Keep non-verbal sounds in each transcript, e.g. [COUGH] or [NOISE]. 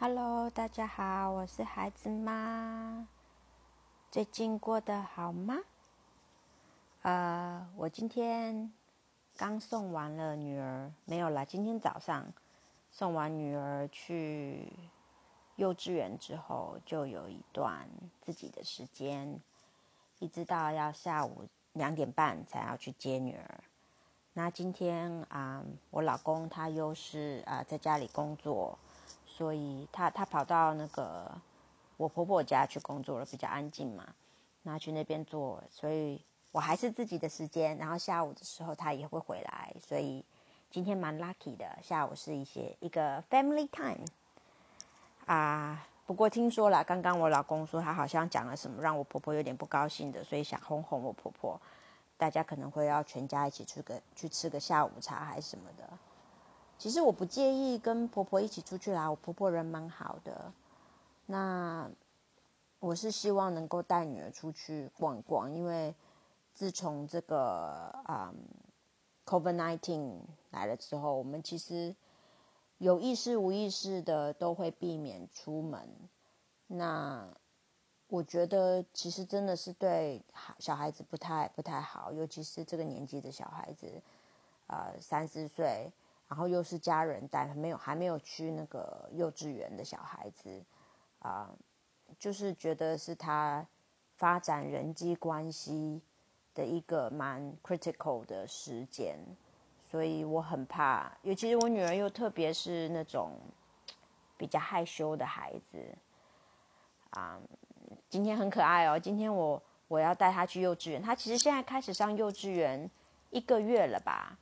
Hello，大家好，我是孩子妈。最近过得好吗？呃，我今天刚送完了女儿，没有啦，今天早上送完女儿去幼稚园之后，就有一段自己的时间，一直到要下午两点半才要去接女儿。那今天啊，我老公他又是啊在家里工作。所以他他跑到那个我婆婆家去工作了，比较安静嘛，那去那边做，所以我还是自己的时间。然后下午的时候他也会回来，所以今天蛮 lucky 的，下午是一些一个 family time 啊。不过听说了，刚刚我老公说他好像讲了什么让我婆婆有点不高兴的，所以想哄哄我婆婆，大家可能会要全家一起去个去吃个下午茶还是什么的。其实我不介意跟婆婆一起出去啦，我婆婆人蛮好的。那我是希望能够带女儿出去逛逛，因为自从这个啊，COVID nineteen 来了之后，我们其实有意识无意识的都会避免出门。那我觉得其实真的是对小孩子不太不太好，尤其是这个年纪的小孩子，呃，三四岁。然后又是家人带，没有还没有去那个幼稚园的小孩子，啊，就是觉得是他发展人际关系的一个蛮 critical 的时间，所以我很怕，尤其是我女儿又特别是那种比较害羞的孩子，啊，今天很可爱哦，今天我我要带她去幼稚园，她其实现在开始上幼稚园一个月了吧。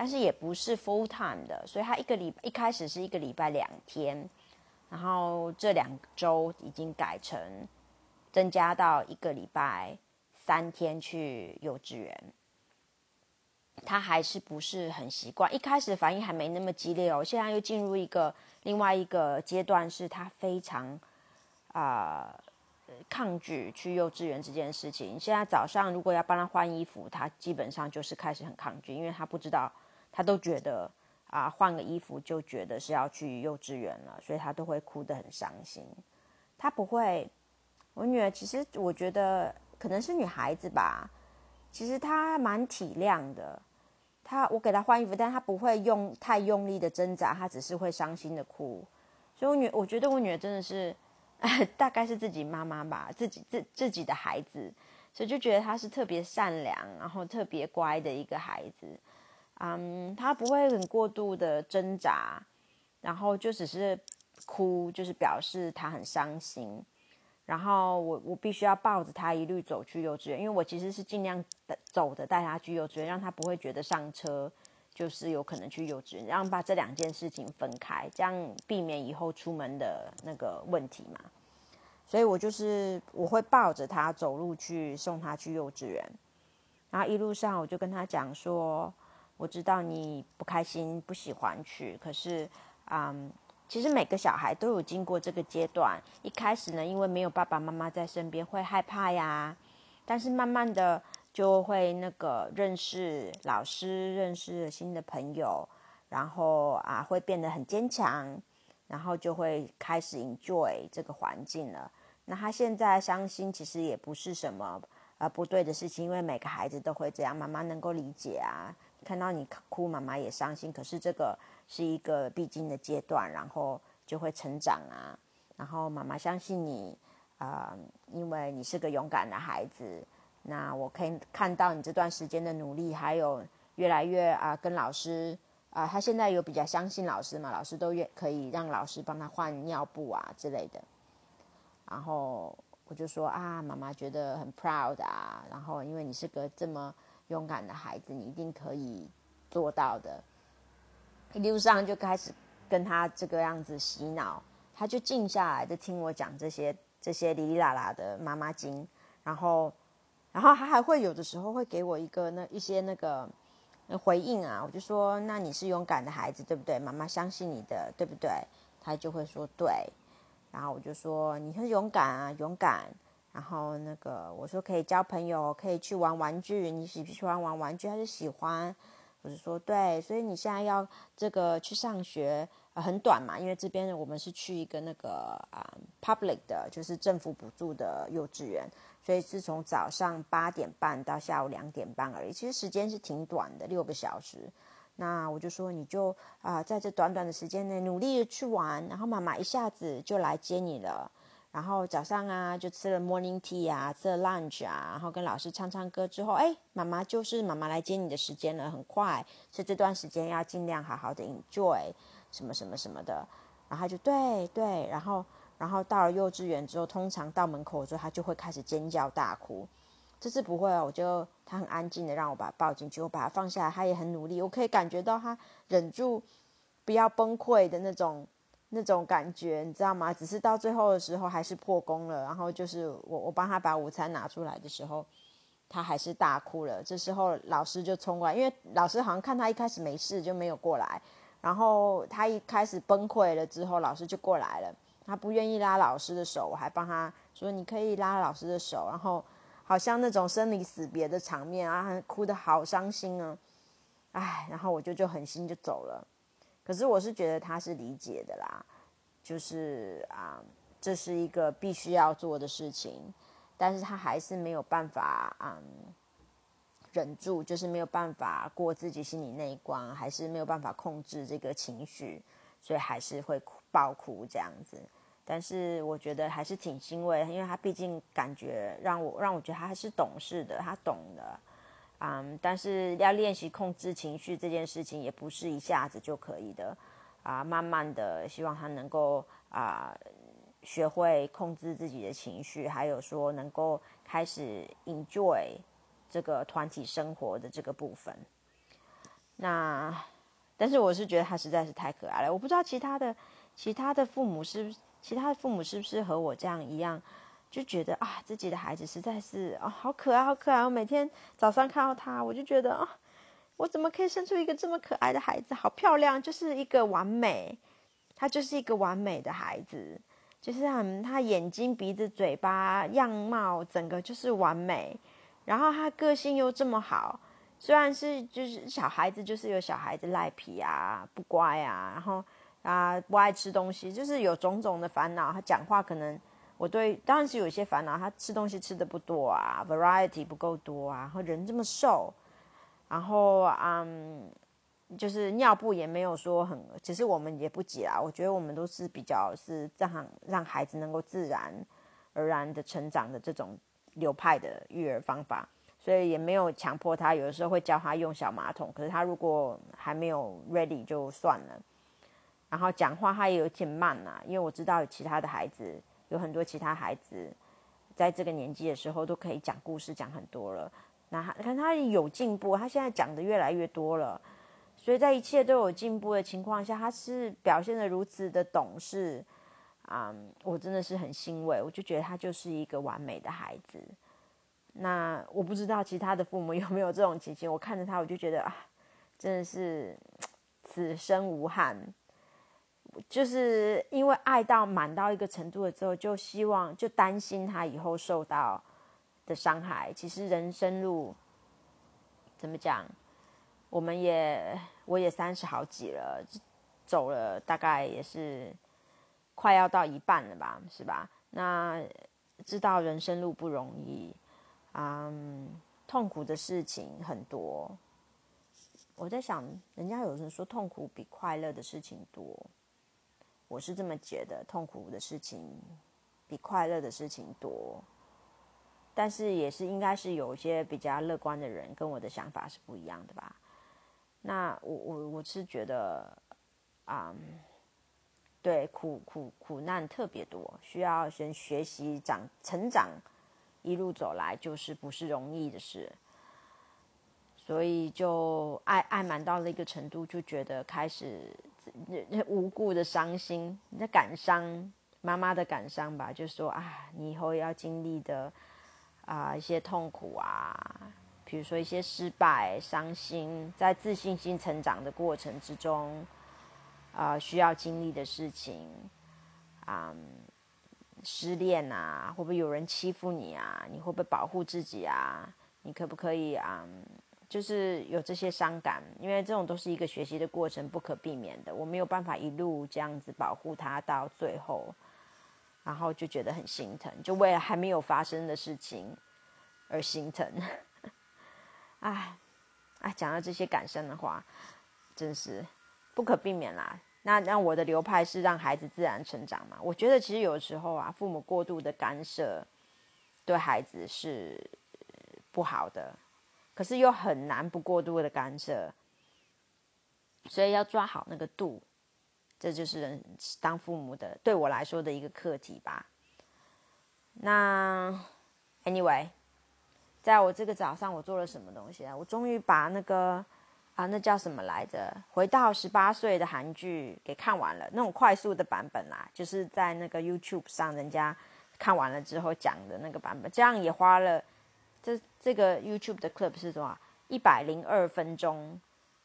但是也不是 full time 的，所以他一个礼一开始是一个礼拜两天，然后这两周已经改成增加到一个礼拜三天去幼稚园。他还是不是很习惯，一开始反应还没那么激烈哦，现在又进入一个另外一个阶段，是他非常啊抗拒去幼稚园这件事情。现在早上如果要帮他换衣服，他基本上就是开始很抗拒，因为他不知道。他都觉得啊，换个衣服就觉得是要去幼稚园了，所以他都会哭得很伤心。他不会，我女儿其实我觉得可能是女孩子吧，其实她蛮体谅的。她我给她换衣服，但她不会用太用力的挣扎，她只是会伤心的哭。所以我女我觉得我女儿真的是 [LAUGHS] 大概是自己妈妈吧，自己自自己的孩子，所以就觉得她是特别善良，然后特别乖的一个孩子。嗯，他不会很过度的挣扎，然后就只是哭，就是表示他很伤心。然后我我必须要抱着他一路走去幼稚园，因为我其实是尽量走的带他去幼稚园，让他不会觉得上车就是有可能去幼稚园，然后把这两件事情分开，这样避免以后出门的那个问题嘛。所以我就是我会抱着他走路去送他去幼稚园，然后一路上我就跟他讲说。我知道你不开心，不喜欢去。可是，嗯，其实每个小孩都有经过这个阶段。一开始呢，因为没有爸爸妈妈在身边，会害怕呀。但是慢慢的就会那个认识老师，认识新的朋友，然后啊，会变得很坚强，然后就会开始 enjoy 这个环境了。那他现在伤心，其实也不是什么呃不对的事情，因为每个孩子都会这样，妈妈能够理解啊。看到你哭，妈妈也伤心。可是这个是一个必经的阶段，然后就会成长啊。然后妈妈相信你啊，因为你是个勇敢的孩子。那我可以看到你这段时间的努力，还有越来越啊，跟老师啊，他现在有比较相信老师嘛？老师都愿可以让老师帮他换尿布啊之类的。然后我就说啊，妈妈觉得很 proud 啊。然后因为你是个这么。勇敢的孩子，你一定可以做到的。一路上就开始跟他这个样子洗脑，他就静下来，就听我讲这些这些哩哩啦啦的妈妈经。然后，然后他还会有的时候会给我一个那一些那个回应啊，我就说：“那你是勇敢的孩子，对不对？妈妈相信你的，对不对？”他就会说：“对。”然后我就说：“你很勇敢啊，勇敢。”然后那个我说可以交朋友，可以去玩玩具，你喜不喜欢玩玩具？他就喜欢。我就说对，所以你现在要这个去上学，很短嘛，因为这边我们是去一个那个啊 public 的，就是政府补助的幼稚园，所以是从早上八点半到下午两点半而已，其实时间是挺短的，六个小时。那我就说你就啊在这短短的时间内努力的去玩，然后妈妈一下子就来接你了。然后早上啊，就吃了 morning tea 啊，吃了 lunch 啊，然后跟老师唱唱歌之后，哎，妈妈就是妈妈来接你的时间了，很快，所以这段时间要尽量好好的 enjoy 什么什么什么的。然后就对对，然后然后到了幼稚园之后，通常到门口之后，他就会开始尖叫大哭。这次不会哦，我就他很安静的让我把他抱进去，我把他放下来，他也很努力，我可以感觉到他忍住不要崩溃的那种。那种感觉，你知道吗？只是到最后的时候还是破功了。然后就是我我帮他把午餐拿出来的时候，他还是大哭了。这时候老师就冲过来，因为老师好像看他一开始没事就没有过来。然后他一开始崩溃了之后，老师就过来了。他不愿意拉老师的手，我还帮他说你可以拉老师的手。然后好像那种生离死别的场面啊，哭得好伤心啊！唉，然后我就就狠心就走了。可是我是觉得他是理解的啦，就是啊，这是一个必须要做的事情，但是他还是没有办法啊忍住，就是没有办法过自己心里那一关，还是没有办法控制这个情绪，所以还是会哭爆哭这样子。但是我觉得还是挺欣慰，因为他毕竟感觉让我让我觉得他还是懂事的，他懂的。嗯，但是要练习控制情绪这件事情，也不是一下子就可以的啊。慢慢的，希望他能够啊学会控制自己的情绪，还有说能够开始 enjoy 这个团体生活的这个部分。那，但是我是觉得他实在是太可爱了。我不知道其他的其他的父母是其他的父母是不是和我这样一样。就觉得啊，自己的孩子实在是啊，好可爱，好可爱！我每天早上看到他，我就觉得啊，我怎么可以生出一个这么可爱的孩子？好漂亮，就是一个完美，他就是一个完美的孩子，就是很他眼睛、鼻子、嘴巴样貌，整个就是完美。然后他个性又这么好，虽然是就是小孩子，就是有小孩子赖皮啊、不乖啊，然后啊不爱吃东西，就是有种种的烦恼。他讲话可能。我对当然是有一些烦恼，他吃东西吃的不多啊，variety 不够多啊，和人这么瘦，然后嗯，就是尿布也没有说很，其实我们也不急啊。我觉得我们都是比较是让让孩子能够自然而然的成长的这种流派的育儿方法，所以也没有强迫他。有的时候会教他用小马桶，可是他如果还没有 ready 就算了。然后讲话他也有点慢啊，因为我知道有其他的孩子。有很多其他孩子，在这个年纪的时候都可以讲故事讲很多了。那看他有进步，他现在讲的越来越多了。所以在一切都有进步的情况下，他是表现的如此的懂事啊！我真的是很欣慰，我就觉得他就是一个完美的孩子。那我不知道其他的父母 [LAUGHS] 有没有这种情形，我看着他，我就觉得啊，真的是 [TSK] 此生无憾。就是因为爱到满到一个程度了之后，就希望就担心他以后受到的伤害。其实人生路怎么讲，我们也我也三十好几了，走了大概也是快要到一半了吧，是吧？那知道人生路不容易，嗯，痛苦的事情很多。我在想，人家有人说痛苦比快乐的事情多。我是这么觉得，痛苦的事情比快乐的事情多，但是也是应该是有一些比较乐观的人跟我的想法是不一样的吧。那我我我是觉得，啊，对，苦苦苦难特别多，需要先学习长成长，一路走来就是不是容易的事。所以就爱爱满到了一个程度，就觉得开始无故的伤心，你在感伤妈妈的感伤吧，就说啊，你以后要经历的啊一些痛苦啊，比如说一些失败、伤心，在自信心成长的过程之中啊，需要经历的事情啊，失恋啊，会不会有人欺负你啊？你会不会保护自己啊？你可不可以啊？就是有这些伤感，因为这种都是一个学习的过程，不可避免的。我没有办法一路这样子保护他到最后，然后就觉得很心疼，就为了还没有发生的事情而心疼。哎，哎，讲到这些感伤的话，真是不可避免啦。那让我的流派是让孩子自然成长嘛？我觉得其实有时候啊，父母过度的干涉对孩子是不好的。可是又很难不过度的干涉，所以要抓好那个度，这就是人当父母的对我来说的一个课题吧。那 anyway，在我这个早上我做了什么东西啊？我终于把那个啊，那叫什么来着？回到十八岁的韩剧给看完了，那种快速的版本啦，就是在那个 YouTube 上人家看完了之后讲的那个版本，这样也花了。这这个 YouTube 的 clip 是多少？一百零二分钟。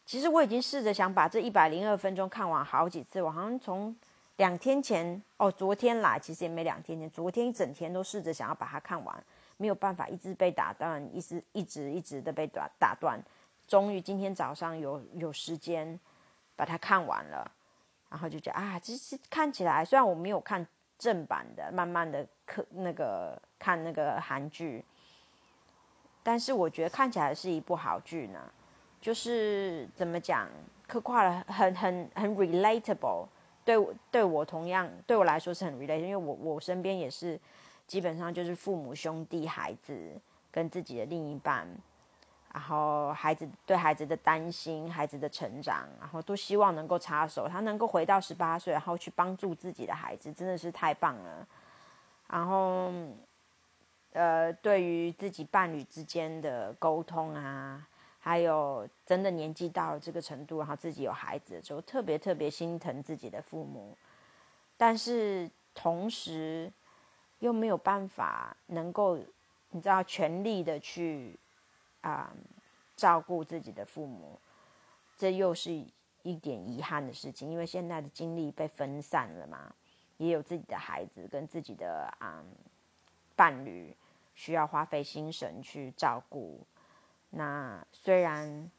其实我已经试着想把这一百零二分钟看完好几次。我好像从两天前哦，昨天来，其实也没两天前，昨天一整天都试着想要把它看完，没有办法，一直被打断，一直一直一直的被打打断。终于今天早上有有时间把它看完了，然后就觉得啊，其实看起来虽然我没有看正版的，慢慢的看那个看那个韩剧。但是我觉得看起来是一部好剧呢，就是怎么讲，刻画了很很很 relatable，对对我同样对我来说是很 relatable，因为我我身边也是基本上就是父母兄弟孩子跟自己的另一半，然后孩子对孩子的担心，孩子的成长，然后都希望能够插手，他能够回到十八岁，然后去帮助自己的孩子，真的是太棒了，然后。呃，对于自己伴侣之间的沟通啊，还有真的年纪到了这个程度，然后自己有孩子的时候，特别特别心疼自己的父母，但是同时又没有办法能够，你知道，全力的去啊照顾自己的父母，这又是一点遗憾的事情，因为现在的精力被分散了嘛，也有自己的孩子跟自己的啊伴侣。需要花费心神去照顾，那虽然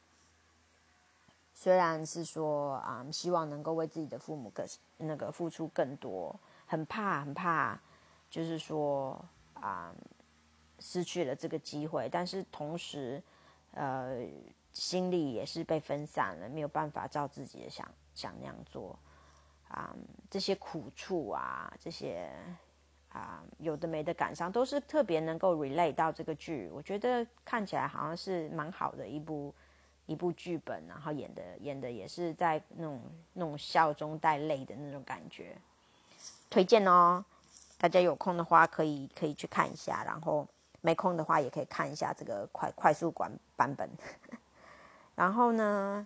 虽然是说啊，希望能够为自己的父母更那个付出更多，很怕很怕，就是说啊，失去了这个机会，但是同时，呃，心力也是被分散了，没有办法照自己的想想那样做，啊，这些苦处啊，这些。啊，有的没的感伤，都是特别能够 relate 到这个剧。我觉得看起来好像是蛮好的一部一部剧本，然后演的演的也是在那种那种笑中带泪的那种感觉，推荐哦。大家有空的话可以可以去看一下，然后没空的话也可以看一下这个快快速版版本。[LAUGHS] 然后呢？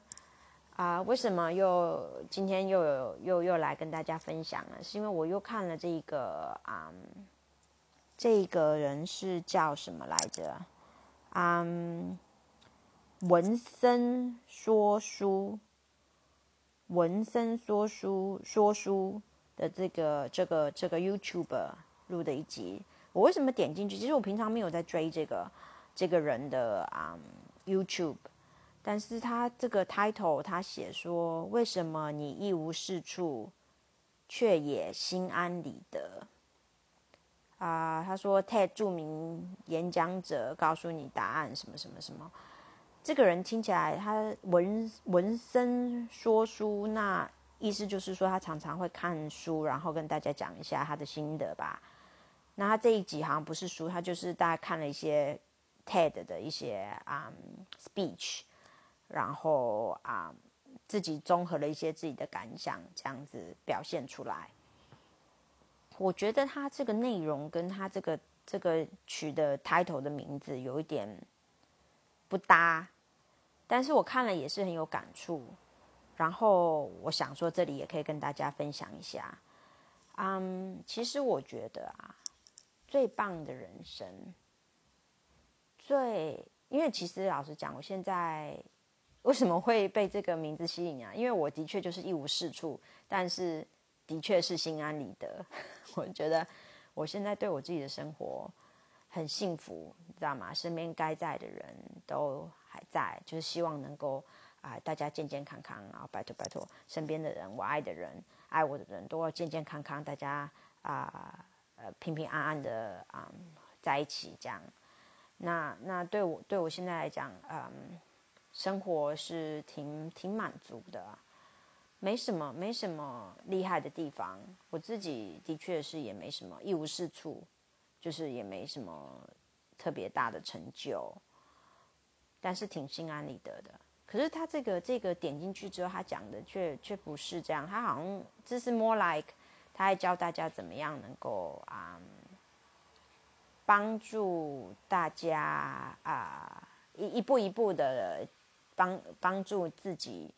啊，为什么又今天又有又又来跟大家分享了？是因为我又看了这个啊，这个人是叫什么来着？啊，文森说书，文森说书说书的这个这个这个 YouTube 录的一集。我为什么点进去？其实我平常没有在追这个这个人的啊 YouTube。但是他这个 title，他写说：“为什么你一无是处，却也心安理得？”啊，他说：“TED 著名演讲者告诉你答案，什么什么什么。”这个人听起来，他文文森说书，那意思就是说他常常会看书，然后跟大家讲一下他的心得吧。那他这一集好像不是书，他就是大家看了一些 TED 的一些啊 speech。然后啊，自己综合了一些自己的感想，这样子表现出来。我觉得他这个内容跟他这个这个取的 title 的名字有一点不搭，但是我看了也是很有感触。然后我想说，这里也可以跟大家分享一下。嗯，其实我觉得啊，最棒的人生，最因为其实老实讲，我现在。为什么会被这个名字吸引啊？因为我的确就是一无是处，但是的确是心安理得。[LAUGHS] 我觉得我现在对我自己的生活很幸福，你知道吗？身边该在的人都还在，就是希望能够啊，大家健健康康，啊拜托拜托身边的人，我爱的人，爱我的人都要健健康康，大家啊呃平平安安的啊在一起这样。那那对我对我现在来讲，嗯，生活是挺挺满足的，没什么没什么厉害的地方。我自己的确是也没什么一无是处，就是也没什么特别大的成就，但是挺心安理得的。可是他这个这个点进去之后，他讲的却却不是这样，他好像这是 more like 他还教大家怎么样能够啊。帮助大家啊，一一步一步的帮帮助自己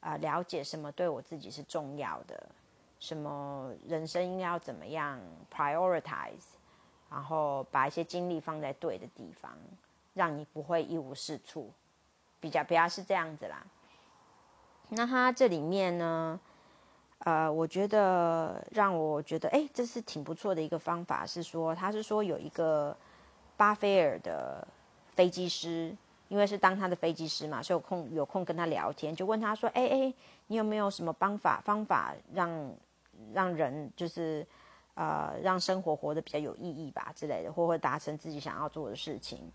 啊，了解什么对我自己是重要的，什么人生应该要怎么样 prioritize，然后把一些精力放在对的地方，让你不会一无是处，比较比较是这样子啦。那他这里面呢？呃，我觉得让我觉得，哎，这是挺不错的一个方法。是说，他是说有一个巴菲尔的飞机师，因为是当他的飞机师嘛，所以有空有空跟他聊天，就问他说，哎哎，你有没有什么方法方法让让人就是呃让生活活得比较有意义吧之类的，或会达成自己想要做的事情。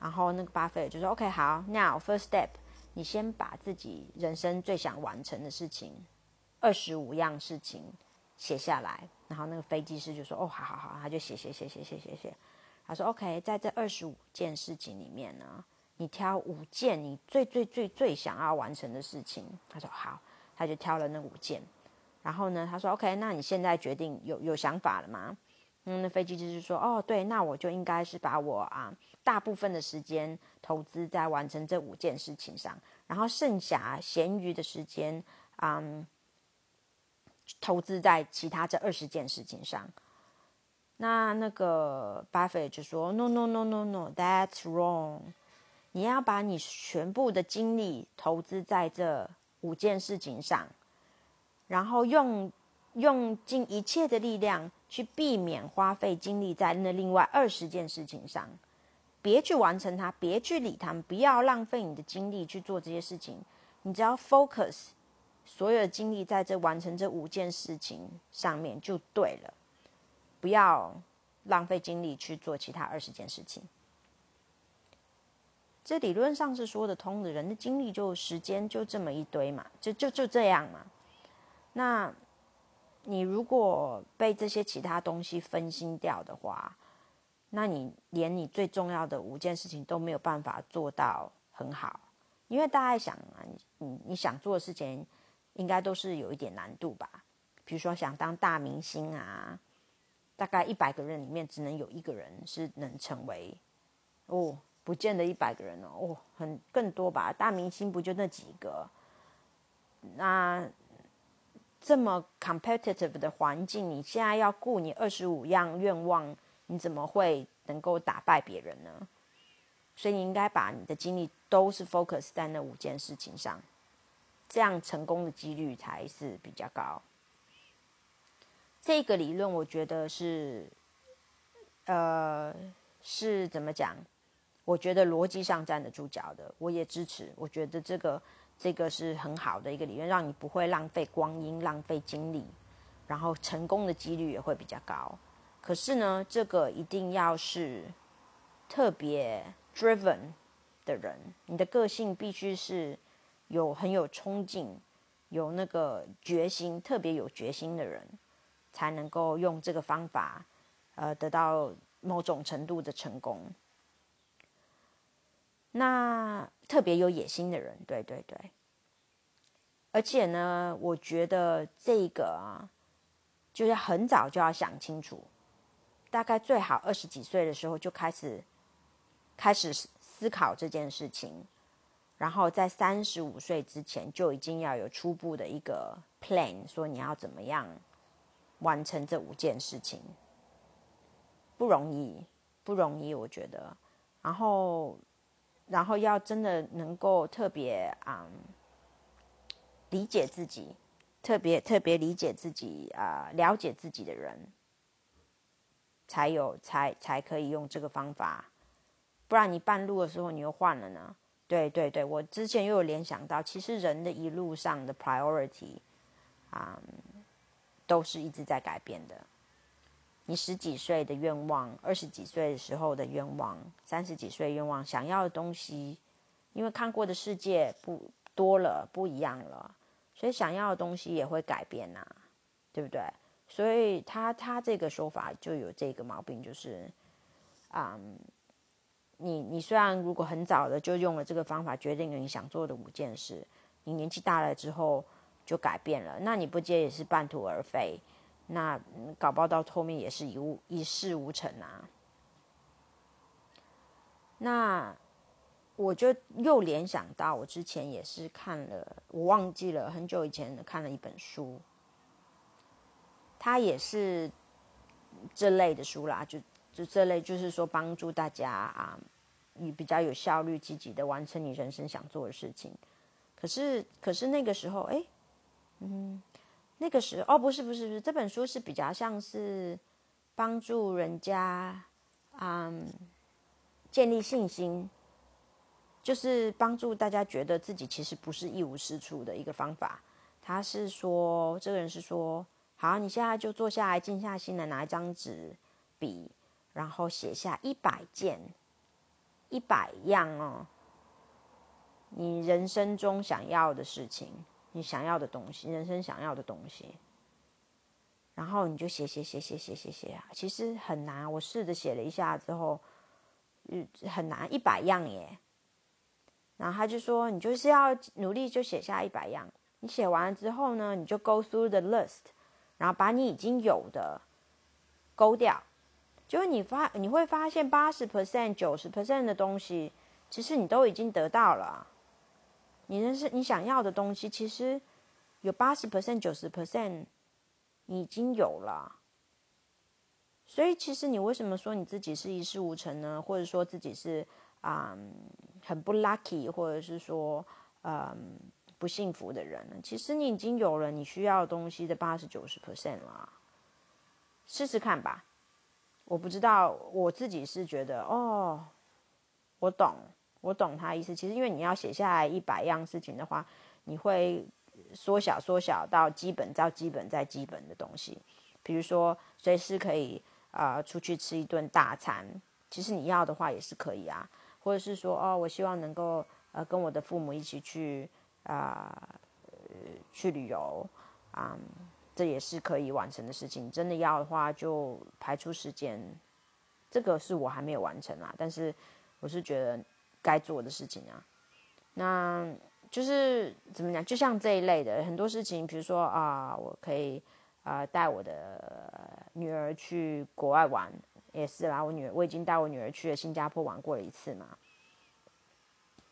然后那个巴菲尔就说，OK，好，Now first step，你先把自己人生最想完成的事情。二十五样事情写下来，然后那个飞机师就说：“哦，好好好。”他就写写写写写写写。他说：“OK，在这二十五件事情里面呢，你挑五件你最最最最想要完成的事情。”他说：“好。”他就挑了那五件。然后呢，他说：“OK，那你现在决定有有想法了吗？”嗯，那飞机就是说：“哦，对，那我就应该是把我啊大部分的时间投资在完成这五件事情上，然后剩下闲余的时间，嗯。”投资在其他这二十件事情上，那那个巴菲特就说：“No no no no no，that's wrong。你要把你全部的精力投资在这五件事情上，然后用用尽一切的力量去避免花费精力在那另外二十件事情上，别去完成它，别去理他们，不要浪费你的精力去做这些事情。你只要 focus。”所有的精力在这完成这五件事情上面就对了，不要浪费精力去做其他二十件事情。这理论上是说得通的，人的精力就时间就这么一堆嘛，就就就这样嘛。那你如果被这些其他东西分心掉的话，那你连你最重要的五件事情都没有办法做到很好，因为大家想啊，你你想做的事情。应该都是有一点难度吧，比如说想当大明星啊，大概一百个人里面只能有一个人是能成为，哦，不见得一百个人哦，哦，很更多吧，大明星不就那几个？那这么 competitive 的环境，你现在要顾你二十五样愿望，你怎么会能够打败别人呢？所以你应该把你的精力都是 focus 在那五件事情上。这样成功的几率才是比较高。这个理论我觉得是，呃，是怎么讲？我觉得逻辑上站得住脚的，我也支持。我觉得这个这个是很好的一个理论，让你不会浪费光阴、浪费精力，然后成功的几率也会比较高。可是呢，这个一定要是特别 driven 的人，你的个性必须是。有很有冲劲、有那个决心、特别有决心的人，才能够用这个方法，呃，得到某种程度的成功。那特别有野心的人，对对对。而且呢，我觉得这个啊，就是很早就要想清楚，大概最好二十几岁的时候就开始开始思考这件事情。然后在三十五岁之前就已经要有初步的一个 plan，说你要怎么样完成这五件事情，不容易，不容易，我觉得。然后，然后要真的能够特别啊理解自己，特别特别理解自己啊了解自己的人，才有才才可以用这个方法，不然你半路的时候你又换了呢。对对对，我之前又有联想到，其实人的一路上的 priority 啊，都是一直在改变的。你十几岁的愿望，二十几岁的时候的愿望，三十几岁愿望，想要的东西，因为看过的世界不多了，不一样了，所以想要的东西也会改变呐，对不对？所以他他这个说法就有这个毛病，就是啊。你你虽然如果很早的就用了这个方法决定了你想做的五件事，你年纪大了之后就改变了，那你不接也是半途而废，那搞不好到后面也是一无一事无成啊。那我就又联想到我之前也是看了，我忘记了很久以前看了一本书，它也是这类的书啦，就。就这类，就是说帮助大家啊，你比较有效率、积极的完成你人生想做的事情。可是，可是那个时候，哎，嗯，那个时候，哦，不是，不是，不是，这本书是比较像是帮助人家嗯建立信心，就是帮助大家觉得自己其实不是一无是处的一个方法。他是说，这个人是说，好，你现在就坐下来，静下心来，拿一张纸笔。然后写下一百件、一百样哦，你人生中想要的事情，你想要的东西，人生想要的东西。然后你就写写写写写写写啊，其实很难。我试着写了一下之后，嗯，很难，一百样耶。然后他就说，你就是要努力，就写下一百样。你写完了之后呢，你就 go through the list，然后把你已经有的勾掉。就是你发你会发现八十 percent 九十 percent 的东西，其实你都已经得到了。你认识你想要的东西，其实有八十 percent 九十 percent 已经有了。所以其实你为什么说你自己是一事无成呢？或者说自己是啊很不 lucky，或者是说嗯不幸福的人呢？其实你已经有了你需要的东西的八十九十 percent 了。试试看吧。我不知道，我自己是觉得哦，我懂，我懂他意思。其实，因为你要写下来一百样事情的话，你会缩小、缩小到基本、到基本、再基本的东西。比如说，随时可以啊出去吃一顿大餐，其实你要的话也是可以啊。或者是说，哦，我希望能够呃跟我的父母一起去啊去旅游啊。这也是可以完成的事情。真的要的话，就排出时间。这个是我还没有完成啊，但是我是觉得该做的事情啊。那就是怎么讲？就像这一类的很多事情，比如说啊，我可以啊带我的女儿去国外玩，也是啦。我女儿我已经带我女儿去了新加坡玩过了一次嘛，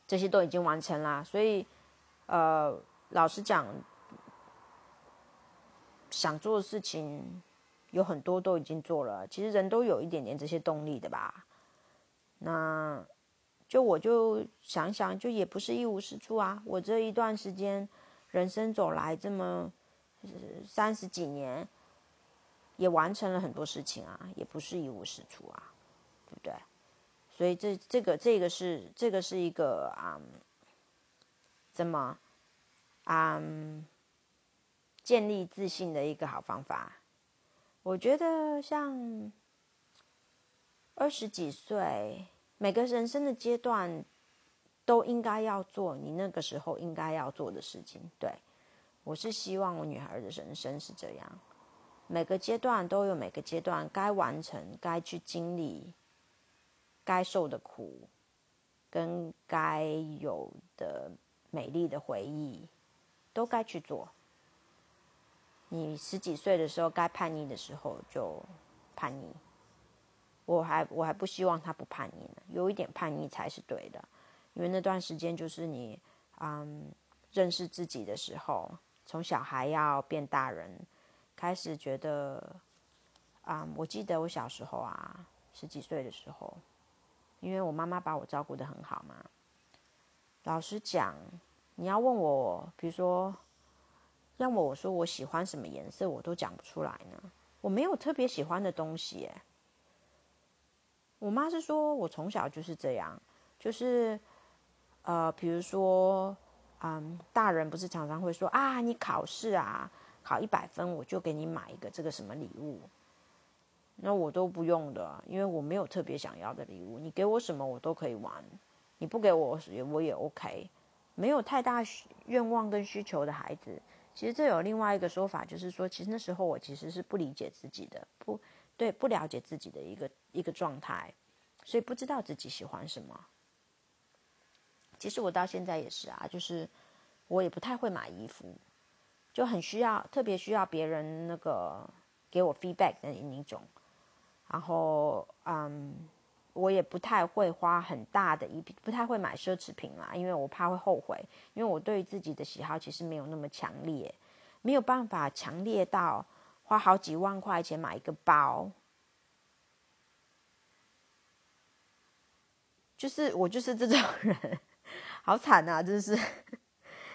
这些都已经完成啦。所以呃，老实讲。想做的事情有很多都已经做了，其实人都有一点点这些动力的吧。那就我就想想，就也不是一无是处啊。我这一段时间人生走来这么三十几年，也完成了很多事情啊，也不是一无是处啊，对不对？所以这这个这个是这个是一个啊，怎么啊？建立自信的一个好方法，我觉得像二十几岁，每个人生的阶段都应该要做你那个时候应该要做的事情。对我是希望我女孩的人生是这样，每个阶段都有每个阶段该完成、该去经历、该受的苦，跟该有的美丽的回忆，都该去做。你十几岁的时候该叛逆的时候就叛逆，我还我还不希望他不叛逆呢，有一点叛逆才是对的，因为那段时间就是你嗯认识自己的时候，从小孩要变大人，开始觉得啊，我记得我小时候啊十几岁的时候，因为我妈妈把我照顾的很好嘛，老实讲，你要问我，比如说。要么我说我喜欢什么颜色，我都讲不出来呢。我没有特别喜欢的东西。我妈是说我从小就是这样，就是呃，比如说，嗯，大人不是常常会说啊，你考试啊考一百分，我就给你买一个这个什么礼物。那我都不用的，因为我没有特别想要的礼物。你给我什么我都可以玩，你不给我也我也 OK。没有太大愿望跟需求的孩子，其实这有另外一个说法，就是说，其实那时候我其实是不理解自己的，不对，不了解自己的一个一个状态，所以不知道自己喜欢什么。其实我到现在也是啊，就是我也不太会买衣服，就很需要特别需要别人那个给我 feedback 的那种。然后，嗯，我也不太会花很大的一笔，不太会买奢侈品啦，因为我怕会后悔。因为我对自己的喜好其实没有那么强烈，没有办法强烈到花好几万块钱买一个包。就是我就是这种人，好惨啊！就是，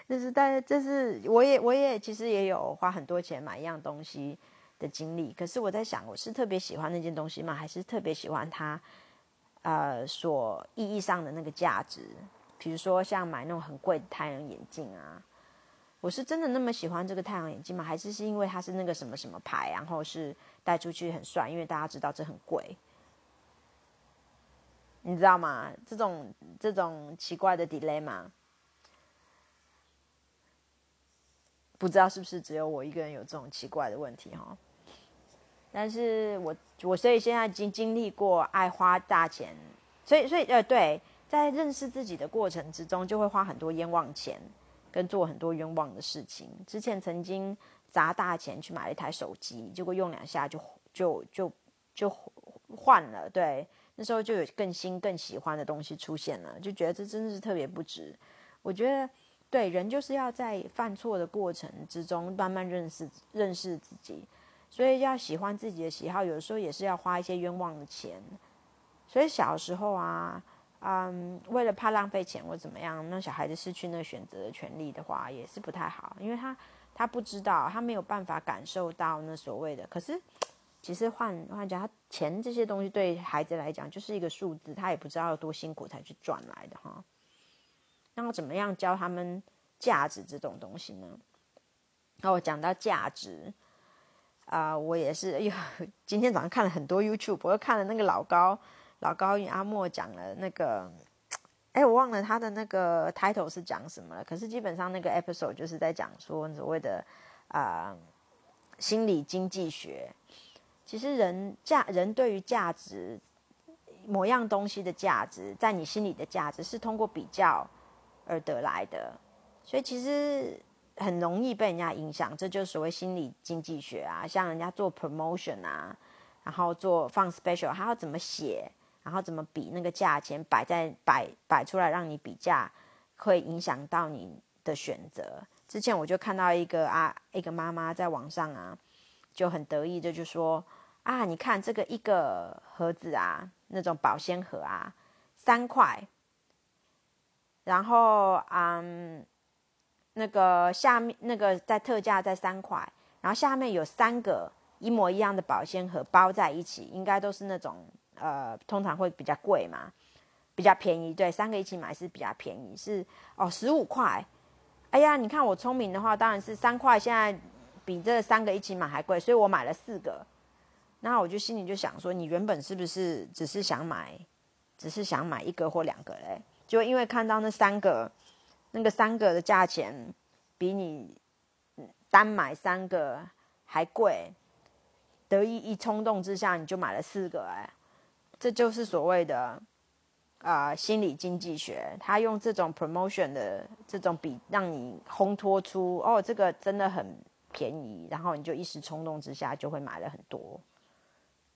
就是，但是，这是我也我也其实也有花很多钱买一样东西。的经历，可是我在想，我是特别喜欢那件东西吗？还是特别喜欢它，呃，所意义上的那个价值？比如说像买那种很贵的太阳眼镜啊，我是真的那么喜欢这个太阳眼镜吗？还是是因为它是那个什么什么牌，然后是戴出去很帅？因为大家知道这很贵，你知道吗？这种这种奇怪的 delay 吗？不知道是不是只有我一个人有这种奇怪的问题哈？但是我我所以现在已经经历过爱花大钱，所以所以呃对，在认识自己的过程之中，就会花很多冤枉钱，跟做很多冤枉的事情。之前曾经砸大钱去买了一台手机，结果用两下就就就就换了。对，那时候就有更新更喜欢的东西出现了，就觉得这真的是特别不值。我觉得对人就是要在犯错的过程之中慢慢认识认识自己。所以要喜欢自己的喜好，有时候也是要花一些冤枉的钱。所以小时候啊，嗯，为了怕浪费钱或怎么样，让小孩子失去那选择的权利的话，也是不太好，因为他他不知道，他没有办法感受到那所谓的。可是，其实换换讲，钱这些东西对孩子来讲就是一个数字，他也不知道多辛苦才去赚来的哈。那我怎么样教他们价值这种东西呢？那我讲到价值。啊，我也是，又今天早上看了很多 YouTube，我又看了那个老高老高与阿莫讲了那个，哎，我忘了他的那个 title 是讲什么了。可是基本上那个 episode 就是在讲说所谓的啊心理经济学。其实人价人对于价值某样东西的价值，在你心里的价值是通过比较而得来的，所以其实。很容易被人家影响，这就是所谓心理经济学啊。像人家做 promotion 啊，然后做放 special，他要怎么写，然后怎么比那个价钱摆在摆摆出来让你比价，会影响到你的选择。之前我就看到一个啊，一个妈妈在网上啊，就很得意的就说啊，你看这个一个盒子啊，那种保鲜盒啊，三块，然后嗯。那个下面那个在特价在三块，然后下面有三个一模一样的保鲜盒包在一起，应该都是那种呃，通常会比较贵嘛，比较便宜。对，三个一起买是比较便宜，是哦十五块。哎呀，你看我聪明的话，当然是三块，现在比这三个一起买还贵，所以我买了四个。那我就心里就想说，你原本是不是只是想买，只是想买一个或两个嘞？就因为看到那三个。那个三个的价钱比你单买三个还贵，得意一冲动之下你就买了四个，哎，这就是所谓的啊心理经济学。他用这种 promotion 的这种比，让你烘托出哦这个真的很便宜，然后你就一时冲动之下就会买了很多，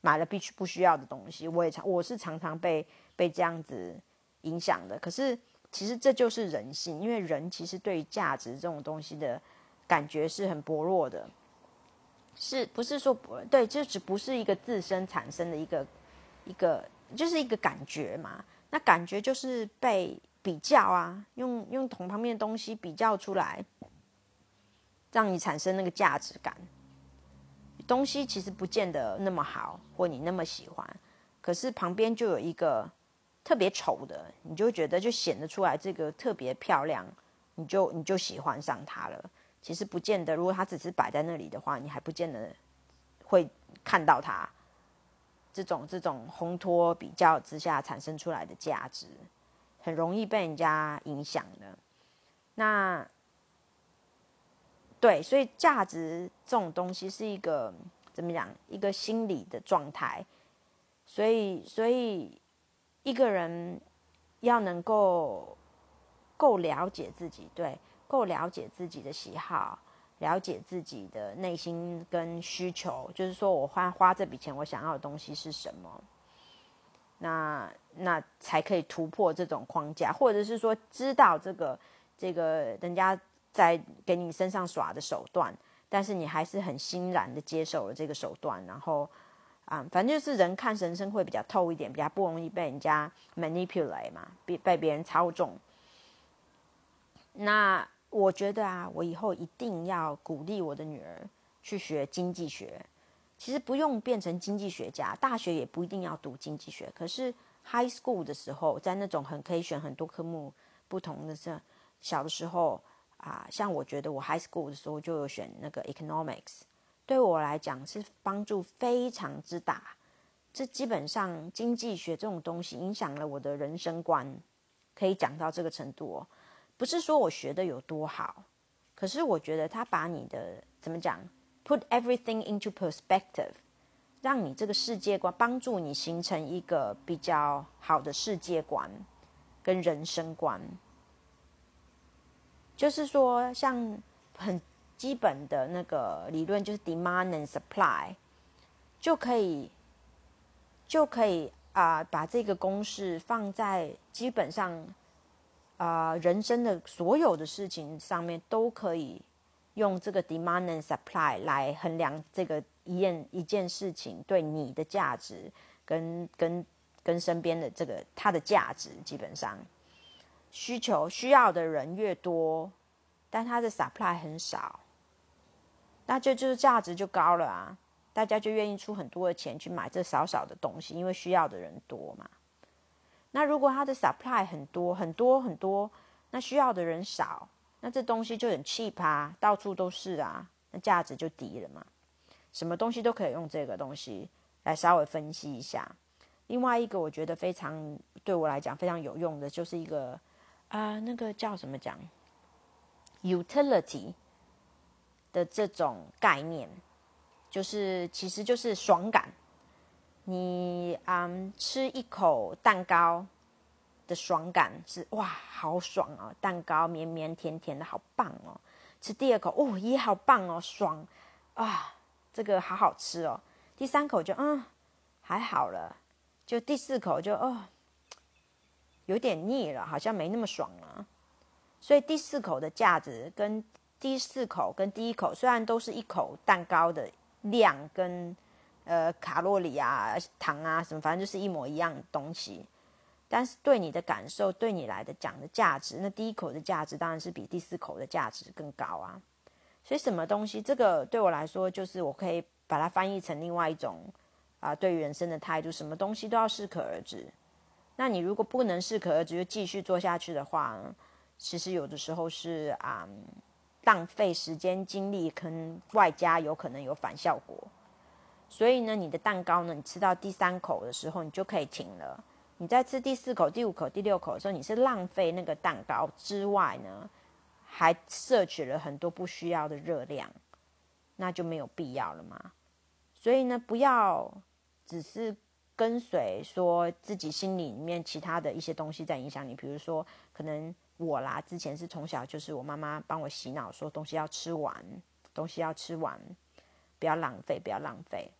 买了必须不需要的东西。我也常我是常常被被这样子影响的，可是。其实这就是人性，因为人其实对于价值这种东西的感觉是很薄弱的，是不是说不对？这只不是一个自身产生的一个一个，就是一个感觉嘛。那感觉就是被比较啊，用用同旁边的东西比较出来，让你产生那个价值感。东西其实不见得那么好，或你那么喜欢，可是旁边就有一个。特别丑的，你就觉得就显得出来这个特别漂亮，你就你就喜欢上它了。其实不见得，如果它只是摆在那里的话，你还不见得会看到它这种这种烘托比较之下产生出来的价值，很容易被人家影响的。那对，所以价值这种东西是一个怎么讲？一个心理的状态。所以，所以一个人要能够够了解自己，对，够了解自己的喜好，了解自己的内心跟需求，就是说我花花这笔钱，我想要的东西是什么？那那才可以突破这种框架，或者是说知道这个这个人家在给你身上耍的手段，但是你还是很欣然的接受了这个手段，然后。啊，反正就是人看人生会比较透一点，比较不容易被人家 manipulate 嘛，被被别人操纵。那我觉得啊，我以后一定要鼓励我的女儿去学经济学。其实不用变成经济学家，大学也不一定要读经济学。可是 high school 的时候，在那种很可以选很多科目不同的这小的时候啊，像我觉得我 high school 的时候就有选那个 economics。对我来讲是帮助非常之大，这基本上经济学这种东西影响了我的人生观，可以讲到这个程度哦。不是说我学的有多好，可是我觉得他把你的怎么讲，put everything into perspective，让你这个世界观帮助你形成一个比较好的世界观跟人生观，就是说像很。基本的那个理论就是 demand and supply，就可以就可以啊，把这个公式放在基本上啊人生的所有的事情上面，都可以用这个 demand and supply 来衡量这个一件一件事情对你的价值跟跟跟身边的这个它的价值，基本上需求需要的人越多，但它的 supply 很少。那就就是价值就高了啊，大家就愿意出很多的钱去买这少少的东西，因为需要的人多嘛。那如果它的 supply 很多很多很多，那需要的人少，那这东西就很 cheap 啊，到处都是啊，那价值就低了嘛。什么东西都可以用这个东西来稍微分析一下。另外一个我觉得非常对我来讲非常有用的，就是一个啊，那个叫什么讲？utility。的这种概念，就是其实就是爽感。你嗯吃一口蛋糕的爽感是哇，好爽哦！蛋糕绵绵甜甜的，好棒哦。吃第二口哦，也好棒哦，爽啊，这个好好吃哦。第三口就嗯还好了，就第四口就哦有点腻了，好像没那么爽了。所以第四口的价值跟。第四口跟第一口虽然都是一口蛋糕的量跟呃卡路里啊糖啊什么，反正就是一模一样的东西，但是对你的感受，对你来的讲的价值，那第一口的价值当然是比第四口的价值更高啊。所以什么东西，这个对我来说，就是我可以把它翻译成另外一种啊，对人生的态度，什么东西都要适可而止。那你如果不能适可而止，就继续做下去的话，其实有的时候是啊。浪费时间精力，可能外加有可能有反效果。所以呢，你的蛋糕呢，你吃到第三口的时候，你就可以停了。你在吃第四口、第五口、第六口的时候，你是浪费那个蛋糕之外呢，还摄取了很多不需要的热量，那就没有必要了嘛。所以呢，不要只是跟随说自己心里面其他的一些东西在影响你，比如说可能。我啦，之前是从小就是我妈妈帮我洗脑，说东西要吃完，东西要吃完，不要浪费，不要浪费。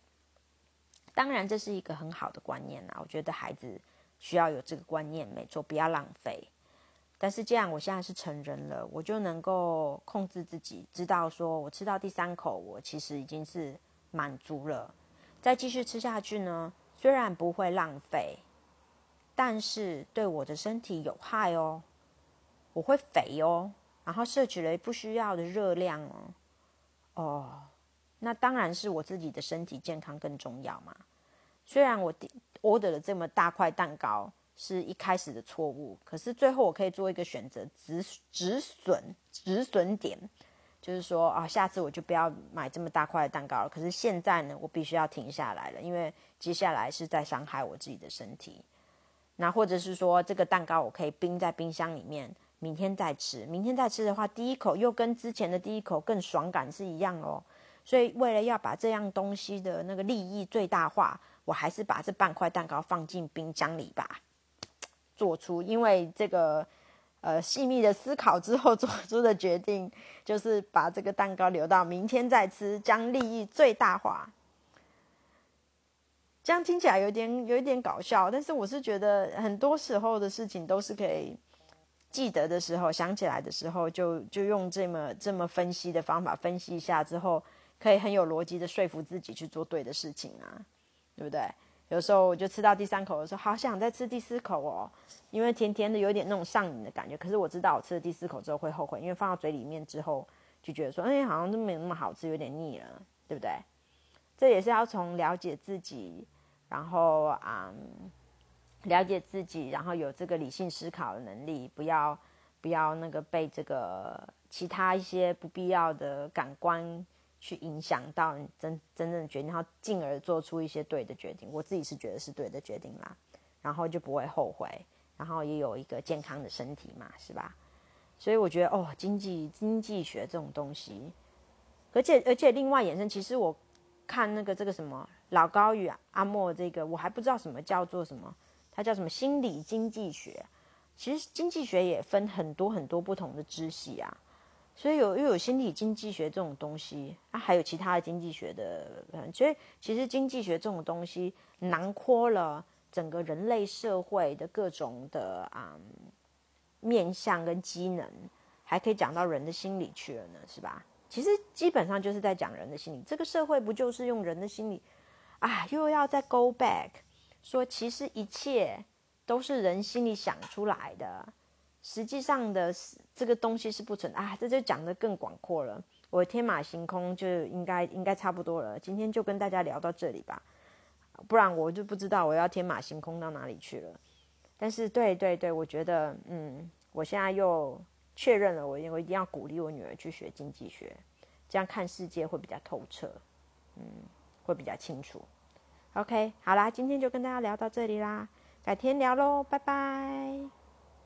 当然，这是一个很好的观念啦，我觉得孩子需要有这个观念，没错，不要浪费。但是这样，我现在是成人了，我就能够控制自己，知道说我吃到第三口，我其实已经是满足了。再继续吃下去呢，虽然不会浪费，但是对我的身体有害哦。我会肥哦，然后摄取了不需要的热量哦，哦，那当然是我自己的身体健康更重要嘛。虽然我 order 了这么大块蛋糕，是一开始的错误，可是最后我可以做一个选择，止止损止损点，就是说啊，下次我就不要买这么大块的蛋糕了。可是现在呢，我必须要停下来了，因为接下来是在伤害我自己的身体。那或者是说，这个蛋糕我可以冰在冰箱里面，明天再吃。明天再吃的话，第一口又跟之前的第一口更爽感是一样哦。所以为了要把这样东西的那个利益最大化，我还是把这半块蛋糕放进冰箱里吧。做出因为这个呃细密的思考之后 [LAUGHS] 做出的决定，就是把这个蛋糕留到明天再吃，将利益最大化。这样听起来有点有一点搞笑，但是我是觉得很多时候的事情都是可以记得的时候想起来的时候，就就用这么这么分析的方法分析一下之后，可以很有逻辑的说服自己去做对的事情啊，对不对？有时候我就吃到第三口的时候，好想再吃第四口哦，因为甜甜的有点那种上瘾的感觉。可是我知道我吃了第四口之后会后悔，因为放到嘴里面之后就觉得说，哎，好像都没有那么好吃，有点腻了，对不对？这也是要从了解自己。然后啊，了解自己，然后有这个理性思考的能力，不要不要那个被这个其他一些不必要的感官去影响到你真真正的决定，然后进而做出一些对的决定。我自己是觉得是对的决定啦，然后就不会后悔，然后也有一个健康的身体嘛，是吧？所以我觉得哦，经济经济学这种东西，而且而且另外衍生，其实我看那个这个什么。老高与阿莫，这个我还不知道什么叫做什么，它叫什么心理经济学。其实经济学也分很多很多不同的支系啊，所以有又有心理经济学这种东西啊，还有其他的经济学的。所以其实经济学这种东西囊括了整个人类社会的各种的啊面向跟机能，还可以讲到人的心理去了呢，是吧？其实基本上就是在讲人的心理，这个社会不就是用人的心理？啊，又要再 go back，说其实一切都是人心里想出来的，实际上的这个东西是不存啊，这就讲的更广阔了。我天马行空就应该应该差不多了，今天就跟大家聊到这里吧，不然我就不知道我要天马行空到哪里去了。但是对对对，我觉得嗯，我现在又确认了，我我一定要鼓励我女儿去学经济学，这样看世界会比较透彻，嗯。会比较清楚。OK，好啦，今天就跟大家聊到这里啦，改天聊喽，拜拜。